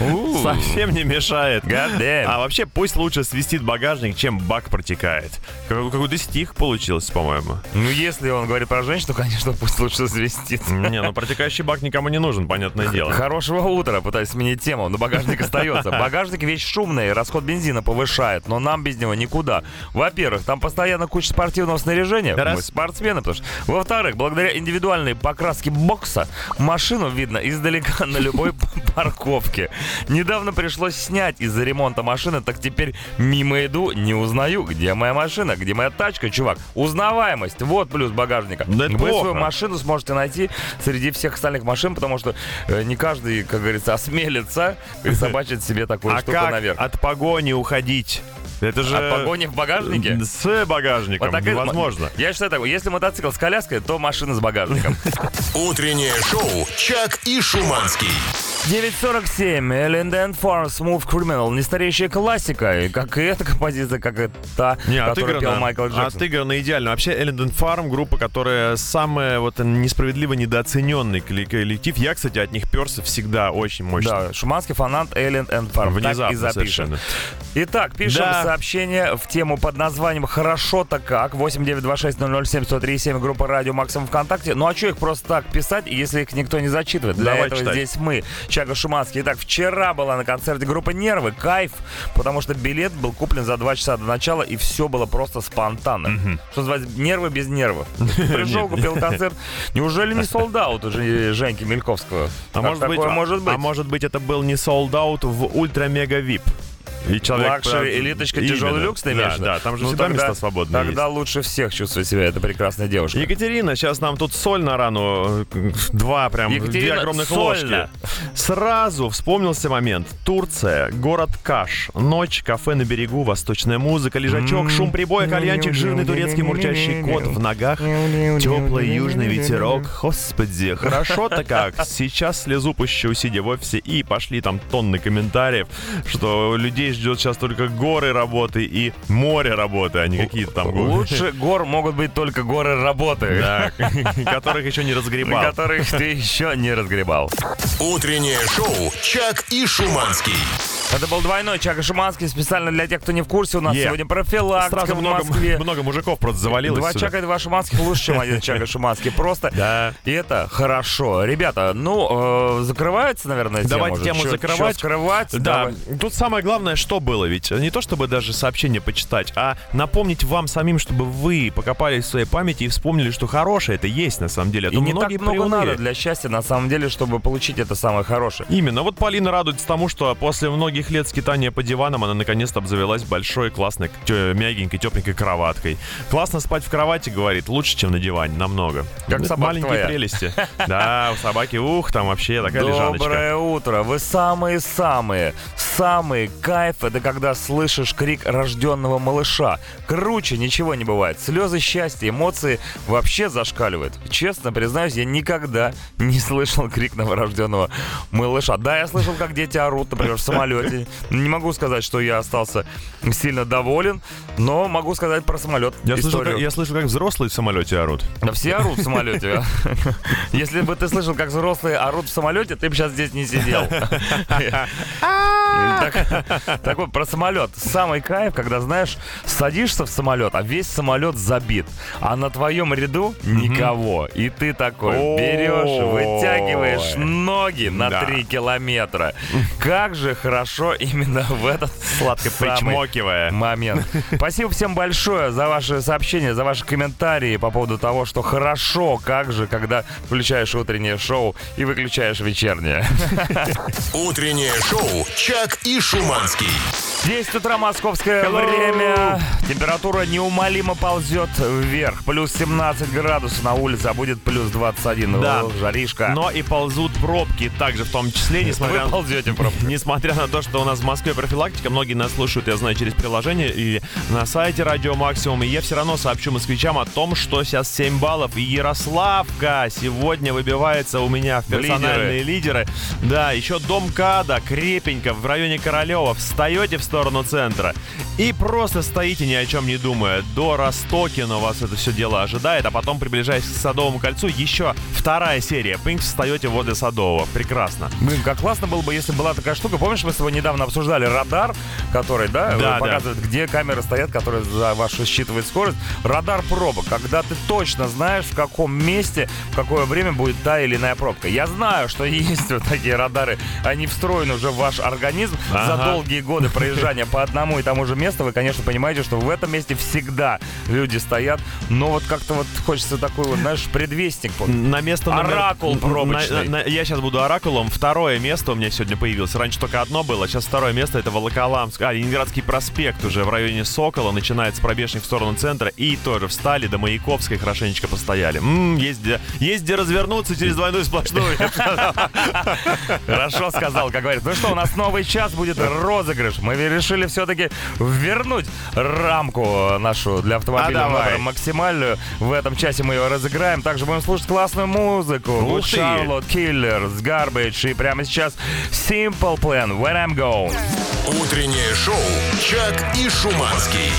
Совсем не мешает. А вообще пусть лучше свистит багажник, чем бак протекает. Как- Какой-то стих получился, по-моему. Ну, если он говорит про женщину, конечно, пусть лучше свистит. Не, ну протекающий бак никому не нужен, понятное дело. Хорошего утра, пытаюсь сменить тему, но багажник остается. Багажник вещь шумная, расход бензина повышает, но нам без него никуда. Во-первых, там постоянно куча спортивного снаряжения, Раз. мы спортсмены, потому что. Во-вторых, благодаря индивидуальной покраске бокса, машину видно издалека на любой парковке. Недавно пришлось снять из-за ремонта машины, так теперь мимо иду, не узнаю, где моя машина, где моя тачка, чувак. Узнаваемость, вот плюс багажника. Да Вы свою плохо. машину сможете найти среди всех остальных машин, потому что э, не каждый, как говорится, осмелится присобачить себе такую А штуку как наверх. От погони уходить? Это же... От погони в багажнике? С багажником, Вот так невозможно. Я считаю так, если мотоцикл с коляской, то машина с багажником. Утреннее шоу «Чак и Шуманский». 9.47. Ellen Danforth Smooth Criminal. Не стареющая классика. И как и эта композиция, как и та, Не, которую пел Майкл Джексон. отыграно идеально. Вообще, Элленден Фарм группа, которая самая вот несправедливо недооцененный колле- коллектив. Я, кстати, от них перся всегда очень мощно. Да, шуманский фанат Эллен энд Фарм. Так и Внезапно запишем. совершенно. Итак, пишем Да. сообщение в тему под названием «Хорошо-то как». 8926-007-103-7, группа «Радио Максимум ВКонтакте». Ну а что их просто так писать, если их никто не зачитывает? Для Давай этого читай. здесь мы, Чага Шуманский. Итак, вчера была на концерте группы «Нервы». Кайф, потому что билет был куплен за два часа до начала, и все было просто спонтанно. Что называется, нервы без нервов. Пришел, купил концерт. Неужели не солдат уже Женьки Мельковского? А может, быть, такое может быть? а может быть, это был не out в ультра-мега вип. И человек Лакшери, элиточка, Именно. тяжелый люкс, ты имеешь Да, да, там же Ну, всегда тогда- места свободные Тогда лучше всех чувствует себя эта прекрасная девушка. Екатерина, сейчас нам тут соль на рану. э, Два прям, две Екатерина, огромных сольно. ложки. Сразу вспомнился момент. Турция, город Каш. Ночь, кафе на берегу, восточная музыка, лежачок, шум прибоя, кальянчик, жирный турецкий мурчащий кот в ногах. Теплый южный ветерок. Господи, хорошо-то как. Сейчас слезу пущу, сидя в офисе, и пошли там тонны комментариев, что людей ждет сейчас только горы работы и море работы, а не какие-то там горы. Лучше гор могут быть только горы работы. Да, которых еще не разгребал. Которых ты еще не разгребал. Утреннее шоу «Чак и Шуманский». Это был двойной Чак и Шуманский. Специально для тех, кто не в курсе, у нас Е. сегодня профилактика Сразу в много, Москве. много мужиков просто завалилось Два сюда. Чака и два Шуманских лучше, чем один Чак и Шуманский. Просто Да. и это хорошо. Ребята, ну, э, закрывается, наверное, тема Давайте тему Чё- закрывать. чё скрывать? Да, Давай. тут самое главное, что было ведь. Не то, чтобы даже сообщение почитать, а напомнить вам самим, чтобы вы покопались в своей памяти и вспомнили, что хорошее это есть на самом деле. А И не так много приуныли. надо для счастья, на самом деле, чтобы получить это самое хорошее. Именно. Вот Полина радуется тому, что после многих лет скитания по диванам она наконец-то обзавелась большой, классной, тё- мягенькой, тепленькой кроваткой. Классно спать в кровати, говорит, лучше, чем на диване, намного. Как собака Маленькие твоя. прелести. Да, у собаки, ух, там вообще такая лежаночка. Доброе утро. Вы самые-самые, самый кайф это когда слышишь крик рожденного малыша. Круче ничего не бывает. Слезы счастья, эмоции вообще зашкаливают. Честно признаюсь, я никогда не слышал крик новорожденного малыша. Да, я слышал, как дети орут, например, в самолете. Не могу сказать, что я остался сильно доволен, но могу сказать про самолет. Я слышал, как, я слышал, как взрослые в самолете орут. Да все орут в самолете. Если бы ты слышал, как взрослые орут в самолете, ты бы сейчас здесь не сидел. Так вот, про самолет. Самый кайф, когда, знаешь, садишься в самолет, а весь самолет забит, а на твоем ряду никого. И ты такой берешь, вытягиваешь ноги на Да. 3 километра. Как же хорошо именно в этот Сладко причмокивая. момент. Спасибо всем большое за ваши сообщения, за ваши комментарии по поводу того, что хорошо, как же, когда включаешь утреннее шоу и выключаешь вечернее. Утреннее шоу «Чак и Шуманский». 10 утра московское время. Температура неумолимо ползет вверх. Плюс 17 градусов на улице, а будет плюс 21. Да. О, жаришка. Но и ползут пробки также в том числе, несмотря Вы на... ползете просто. Несмотря на то, что у нас в Москве профилактика, многие нас слушают, я знаю, через приложение и на сайте Радио Максимум. И я все равно сообщу москвичам о том, что сейчас 7 баллов. И Ярославка сегодня выбивается у меня в персональные лидеры. Да, еще Дом Када, крепенько, в районе Королева. Встаете в сторону центра и просто стоите ни о чем не думая. До Ростокина вас это все дело ожидает, а потом, приближаясь к Садовому кольцу, еще вторая серия. Пинк, встаете возле Садового. Прекрасно. Блин, как классно было бы, если была такая штука. Помнишь, мы с тобой недавно обсуждали радар, который, да, Да, показывает, где камеры стоят, которые за вашу считывает скорость. Радар пробок, когда ты точно знаешь, в каком месте, в какое время будет та или иная пробка. Я знаю, что есть вот такие радары, они встроены уже в ваш организм за Ага. долгие годы проезжания по одному и тому же месту. Вы, конечно, понимаете, что в этом месте всегда люди стоят, но вот как-то вот хочется такой вот, знаешь, предвестник. На место номер... Оракул пробочный. на- на- я сейчас буду оракулом. Второе место у меня сегодня появилось. Раньше только одно было, сейчас второе место это Волоколамск. А, Ленинградский проспект уже в районе Сокола. Начинается пробежник в сторону центра. И тоже встали до Маяковской, хорошенечко постояли. М, есть, где, есть где развернуться через двойную сплошную. Хорошо сказал, как говорится. Ну что, у нас новый час будет розыгрыш. Мы решили все-таки вернуть рамку нашу для автомобиля А максимальную. В этом часе мы ее разыграем. Также будем слушать классную музыку. Charlotte Killers, Garbage. И прямо сейчас Simple Plan, Where I'm Going. Утреннее шоу «Чак и Шуманский».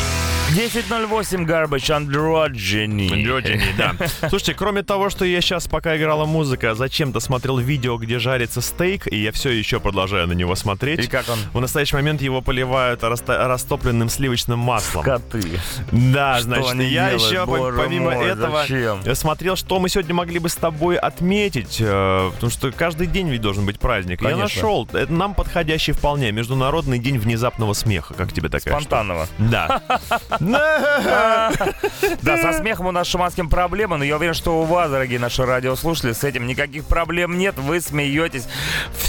10.08 Garbage Androgyny. Androgyny, да. Слушайте, кроме того, что я сейчас, пока играла музыка, зачем-то смотрел видео, где жарится стейк, и я все еще продолжаю на него смотреть. И как он? В настоящий момент его поливают раста- растопленным сливочным маслом. Коты. Да, Что значит, я делают? еще Боже помимо мой, этого зачем? я смотрел, что мы сегодня могли бы с тобой отметить, э, потому что каждый день ведь должен быть праздник. Я Конечно. нашел, это нам подходящий вполне, Международный день внезапного смеха. Как тебе такая? Спонтанного. Да. Да, со смехом у нас с Шуманским проблемы, но я уверен, что у вас, дорогие наши радиослушатели, с этим никаких проблем нет. Вы смеетесь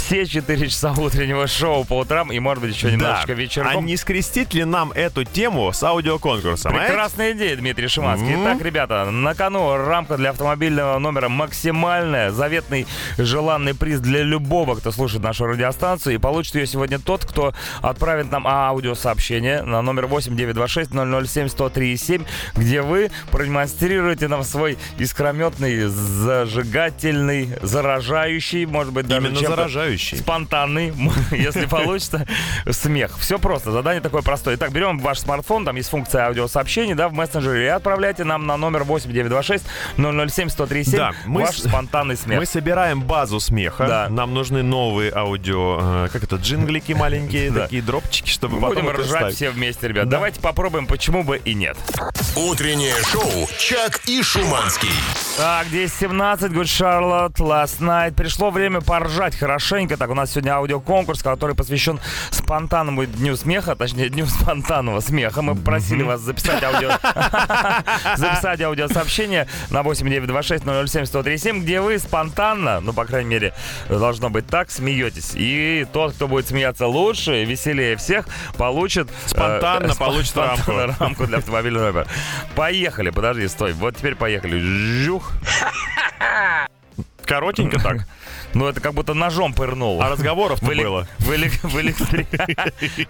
все 4 часа утреннего шоу по утрам и, может быть, еще немножечко Да. вечерком. А не скрестить ли нам эту тему с аудиоконкурсом? а? Прекрасная идея, Дмитрий Шиманский. Мгм. Итак, ребята, на кону рамка для автомобильного номера максимальная. Заветный желанный приз для любого, кто слушает нашу радиостанцию. И получит ее сегодня тот, кто отправит нам аудиосообщение на номер 8926 007 1037, где вы продемонстрируете нам свой искрометный, зажигательный, заражающий, может быть, даже Именно заражающий. Следующий. спонтанный, если получится, смех. Все просто, задание такое простое. Итак, берем ваш смартфон, там есть функция аудиосообщений, да, в мессенджере, и отправляйте нам на номер 8926 007 1037 Да, мы ваш с- спонтанный смех. Мы собираем базу смеха. Да. Нам нужны новые аудио, э, как это, джинглики маленькие, Да. такие дропчики, чтобы Будем потом это ржать все вместе, ребят. Да. Давайте попробуем, почему бы и нет. Утреннее шоу «Чак и Шуманский». Так, 10.17, Good Charlotte, Last Night. Пришло время поржать хорошенько. Так, у нас сегодня аудиоконкурс, который посвящен спонтанному дню смеха, точнее, дню спонтанного смеха. Мы попросили вас записать аудио... записать аудиосообщение на 8926 007 1037, где вы спонтанно, ну, по крайней мере, должно быть так, смеетесь. И тот, кто будет смеяться лучше, веселее всех, получит... э, Спонтанно спон- получит рамку. рамку для автомобильного номера. Поехали, подожди, стой. Вот теперь поехали. Жух. Коротенько так. Ну, это как будто ножом пырнул. А разговоров-то в, элек- было. в электри-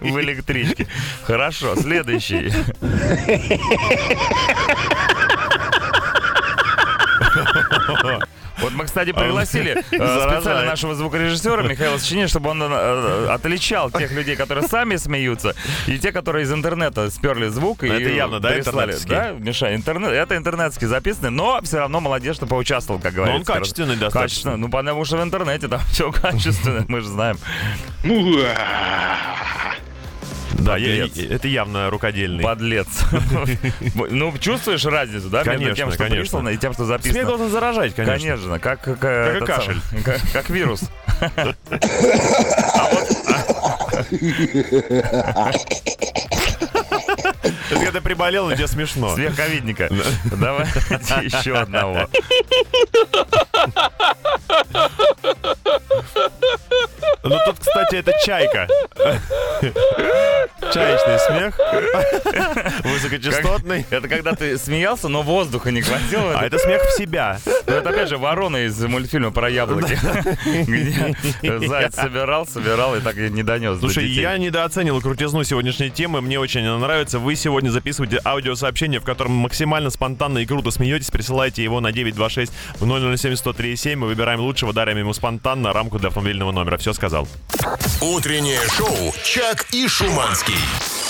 в электричке. Хорошо, следующий. Вот мы, кстати, пригласили э, специально нашего звукорежиссера Михаила Сочинина, чтобы он э, отличал тех людей, которые сами смеются, и те, которые из интернета сперли звук и Ну, это явно, да, прислали. интернетский? Да, Миша, интернет, это интернетский записанный, но все равно молодец, что поучаствовал, как Но говорится. он качественный достаточно. Качественно. Ну, потому что в интернете там все качественно, мы же знаем. Да, я- это явно рукодельный. Подлец. Ну, чувствуешь разницу, да, между тем, что прислано, и тем, что Смех записано? должен заражать, конечно. Конечно, как, как, и этот кашель. как, как вирус. Это когда ты приболел, и тебе смешно. Смех ковидника. Давайте еще одного. Ну тут, кстати, это чайка. Чаечный смех. Высокочастотный. Это когда ты смеялся, но воздуха не хватило. А это смех в себя. Ну, это опять же ворона из мультфильма про яблоки. Где заяц собирал, собирал и так и не донес. до Слушай, я недооценил крутизну сегодняшней темы. Мне очень она нравится. Вы сегодня записываете аудиосообщение, в котором максимально спонтанно и круто смеетесь. Присылайте его на 926 в 007 1037. Мы выбираем лучшего, дарим ему спонтанно рамку для автомобильного номера. Все сказал. Утреннее шоу «Чак и Шуманский».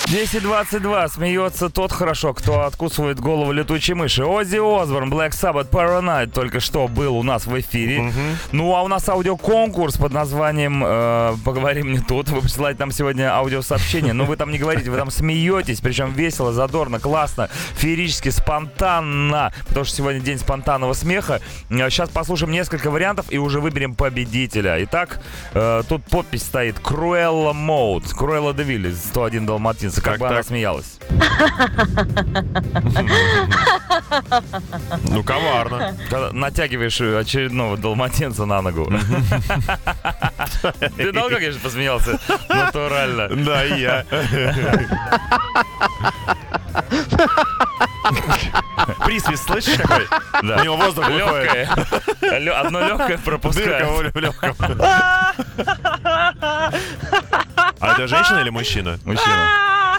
10.22. Смеется тот хорошо, кто откусывает голову летучей мыши. Оззи Осборн, Black Sabbath, Paranoid только что был у нас в эфире. Ну, а у нас аудиоконкурс под названием э, «Поговорим не тут». Вы присылаете нам сегодня аудиосообщение, но вы там не говорите, вы там смеетесь, причем весело, задорно, классно, феерически, спонтанно, потому что сегодня день спонтанного смеха. Сейчас послушаем несколько вариантов и уже выберем победителя. Итак, э, тут подпись стоит Круэлла Моут, Круэлла Девилли, 101 Далматинца. Как бы она смеялась. Ну, коварно. Когда натягиваешь очередного далматинца на ногу. Ты я же посмеялся? Натурально. Да, и я. Присвист, слышишь какой? Да. У него воздух. Легкое. Одно легкое Дырка пропускает. в легком. А это женщина или мужчина? Мужчина.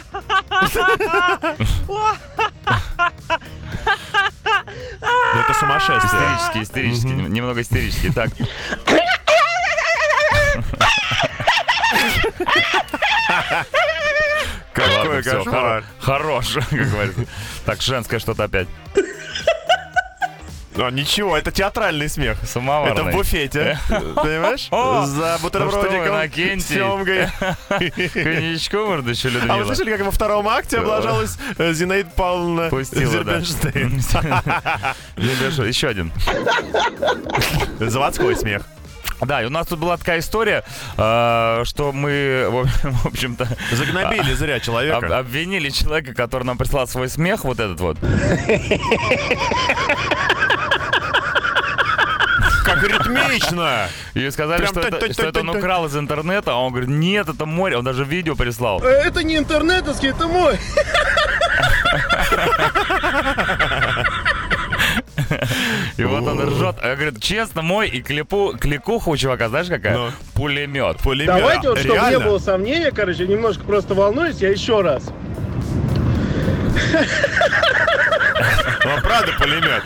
Ну, это сумасшествие. Истерический, истерический. нем- Немного истерический. Так. Какой всё, кошмар. хоро- Хорош, как говорится. Так, женское что-то опять. А, ничего, это театральный смех. Самоварный. Это в буфете. Понимаешь? О, За ну бутербродиком. Иннокентий. с семгой. Коньячку мордочу, А вы Людмила. слышали, как во втором акте облажалась э, Зинаида Павловна. Зербенштейн? Еще один. Заводской смех. Да, и у нас тут была такая история, э, что мы, в общем- в общем-то, Загнобили зря об- человека. обвинили человека, который нам прислал свой смех, вот этот вот. Ритмично! И сказали, что это, он украл из интернета, а он говорит, нет, это море, он даже видео прислал. Это не интернетовский, это мой. И вот он ржет, а говорит, честно, мой, и клепу, кликуха у чувака, знаешь какая? Ну. Пулемет. Пулемет. Давайте, вот, чтобы не было сомнения, короче, немножко просто волнуюсь, я еще раз. Ну, правда, пулемет.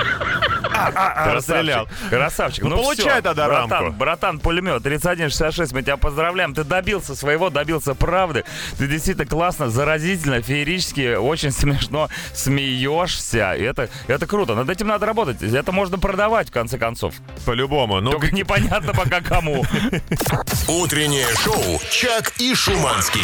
Ты расстрелял. Красавчик. Ну, получай тогда братан, рамку. Братан, пулемет 3166, мы тебя поздравляем. Ты добился своего, добился правды. Ты действительно классно, заразительно, феерически, очень смешно смеешься. Это, это круто. Над этим надо работать. Это можно продавать, в конце концов. По-любому. Ну, Только непонятно пока кому. Утреннее шоу «Чак и Шуманский».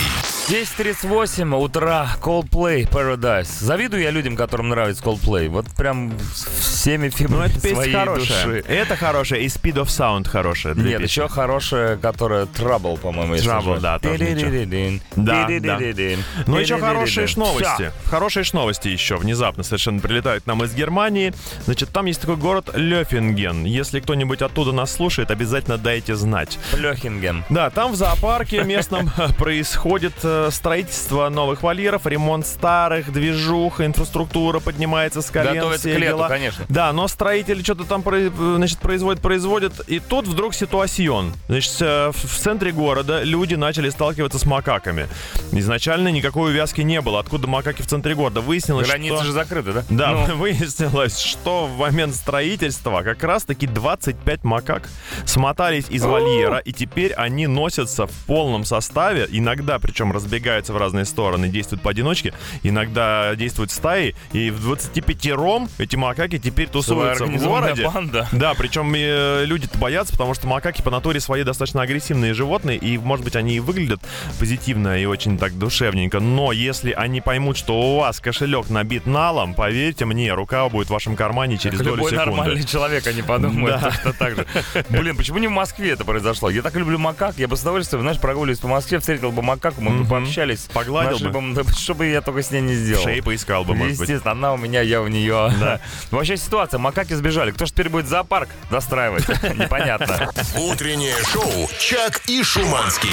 10.38 утра, Coldplay Paradise. Завидую я людям, которым нравится Coldplay. Вот прям всеми ну, фибрами эта песня своей хорошая. души. Это хорошая, и Speed of Sound хорошая. Нет, песни. еще хорошая, которая Trouble, по-моему, если Trouble, да, Ти-ди-ди-ди-дин, Да, ти-ди-ди-ди-дин, Ну, еще хорошие новости. Хорошие новости еще внезапно совершенно прилетают нам из Германии. Значит, там есть такой город Лёфинген. Если кто-нибудь оттуда нас слушает, обязательно дайте знать. Плёхинген. Да, там в зоопарке местном происходит э, строительство новых вольеров, ремонт старых, движух, инфраструктура поднимается с колен, Готовится к лету, конечно. Да, но строители что-то там значит, производят, производят, и тут вдруг ситуацион. Значит, э, в центре города люди начали сталкиваться с макаками. Изначально никакой увязки не было. Откуда макаки в центре города? Выяснилось, Границы что... же закрыты, да? Да, Ну, выяснилось, что в момент строительства как раз-таки 25 макак смотались из вольера, и теперь они носятся в полном составе, иногда причем разбегаются в разные стороны, действуют поодиночке, иногда действуют стаи, и в 25-ром эти макаки теперь своя тусуются в городе. банда. Да, причем э, люди боятся, потому что макаки по натуре свои достаточно агрессивные животные, и, может быть, они и выглядят позитивно и очень так душевненько, но если они поймут, что у вас кошелек набит налом, поверьте мне, рука будет в вашем кармане через Как долю любой секунды. нормальный человек, они подумают Да. точно так же. Блин, почему не в Москве это произошло? Я так люблю макак, я бы с удовольствием, знаешь, прогуливаясь по Москве, встретил бы макаку, мы бы пообщались. Погладил бы. Что бы я только с ней не сделал. Шеи поискал бы, может быть. Естественно, она у меня, я у нее. Да. Вообще ситуация, макаки сбежали. Кто ж теперь будет зоопарк достраивать? Непонятно. Утреннее шоу «Чак и Шуманский».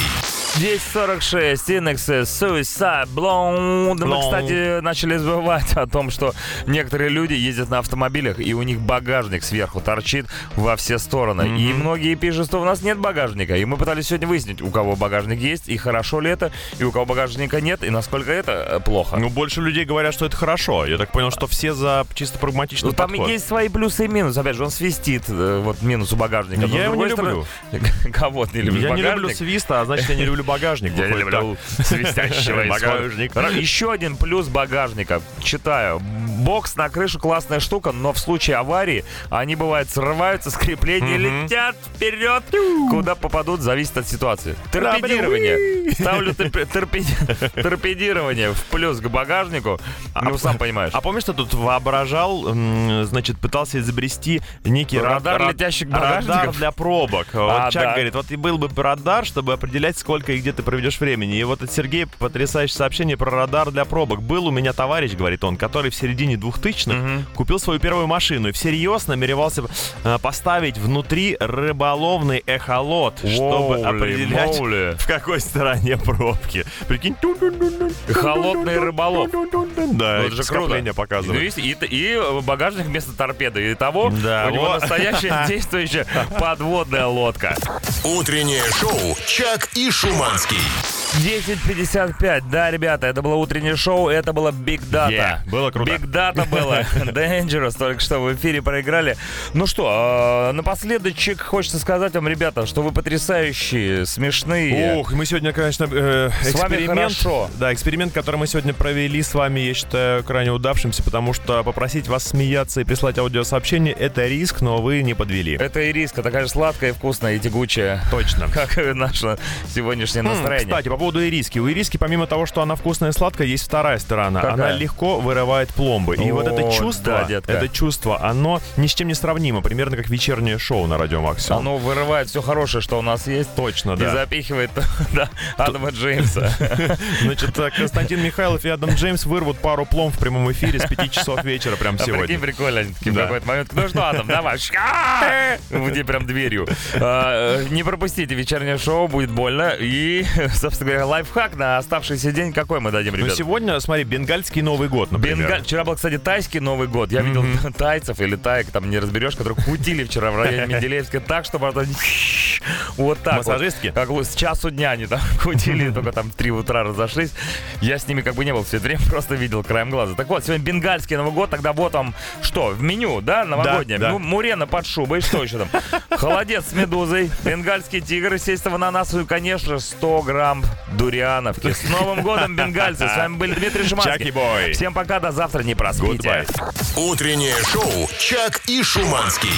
10.46, Inexes, Suicide, Blonde. Мы, кстати, начали забывать о том, что некоторые люди ездят на автомобилях, и у них багажник сверху торчит во все стороны. И многие пишут, что у нас нет багажника. И мы пытались сегодня выяснить, у кого багажник есть, и хорошо ли это, и у кого багажника нет, и насколько это э, плохо. Ну, больше людей говорят, что это хорошо. Я так понял, что все за чисто прагматичный Ну, там подход. есть свои плюсы и минусы. Опять же, он свистит, э, вот минус у багажника. Но, Я его не другой люблю. стороны- Кого ты не любишь? Я не люблю Багажник? свиста, а значит, я не люблю багажник. Я люблю свистящего Багажник. исхода. Еще один плюс багажника. Читаю. Бокс на крышу классная штука, но в случае аварии они бывают срываются с крепления, Мгм. летят вперед. Куда попадут, зависит от ситуации. Торпедирование. Ставлю торпе- торпеди- торпедирование в плюс к багажнику. Ну, сам понимаешь. А помнишь, ты тут воображал, значит, пытался изобрести некий Радар, рад- летящих радар для пробок. Вот А, Чак да. говорит, вот и был бы радар, чтобы определять, сколько и где ты проведешь времени. И вот от Сергея потрясающее сообщение про радар для пробок. Был у меня товарищ, говорит он, который в середине двухтысячных купил свою первую машину и всерьез намеревался э, поставить внутри рыболовный эхолот, чтобы определять, моули. в какой стороне пробки. Прикинь, Холодный рыболов. Да, это же круто. скопление Ну, показывает. и, и- и багажник вместо торпеды. И того Да, у него вот. настоящая действующая подводная лодка. Утреннее шоу «Чак и Шуманский». 10.55. Да, ребята, это было утреннее шоу, это было Big Data. Yeah, было круто. Big Data было. Dangerous только что в эфире проиграли. Ну что, э, напоследочек хочется сказать вам, ребята, что вы потрясающие, смешные. Ух, мы сегодня, конечно, э, С вами эксперимент. Да, эксперимент, который мы сегодня провели с вами, я считаю, крайне удавшимся, потому что попросить вас смеяться и прислать аудиосообщение — это риск, но вы не подвели. Это ириска, такая же сладкая, вкусная и тягучая. Точно. Как и наше сегодняшнее М, настроение. Кстати, по поводу ириски. У ириски, помимо того, что она вкусная и сладкая, есть вторая сторона. Какая? Она легко вырывает пломбы. И О, вот это да, чувство, детка. это чувство, оно ни с чем не сравнимо. Примерно как вечернее шоу на Радио Максимум. Оно вырывает все хорошее, что у нас есть. Точно, И да. запихивает да, Адама Джеймса. Значит, э, Константин Михайлов и Адам Джеймс вырвут пару плом в прямом эфире с 5 часов вечера прям сегодня. прикинь, прикольно, они такие в Да. какой-то момент. Ну что, Адам, давай. Где прям дверью. А, э, Не пропустите вечернее шоу, будет больно. И, собственно говоря, лайфхак на оставшийся день какой мы дадим, Ну, ребят? сегодня, смотри, бенгальский Новый год, например. Бенгаль... Вчера был, кстати, тайский Новый год. Я видел тайцев или таек, там не разберешь, которые кутили вчера в районе Менделеевска так, что потом Вот так вот. Массажистки? Как вот с часу дня они там кутили, только там в 3 утра разошлись. Я с ними как бы не был все это время, просто видел краем глаза. Так вот, сегодня бенгальский Новый год, тогда вот вам что, в меню, да, новогоднее? Да, да. Ну, Мурена под шубой, что еще там? Холодец с медузой, бенгальский тигр, естественно, в ананасу конечно, 100 грамм дуриановки. С Новым годом, бенгальцы! С вами были Дмитрий Шиманский. Чаки бой. Всем пока, до завтра, не проспите. Goodbye. Утреннее шоу «Чак и Шуманский».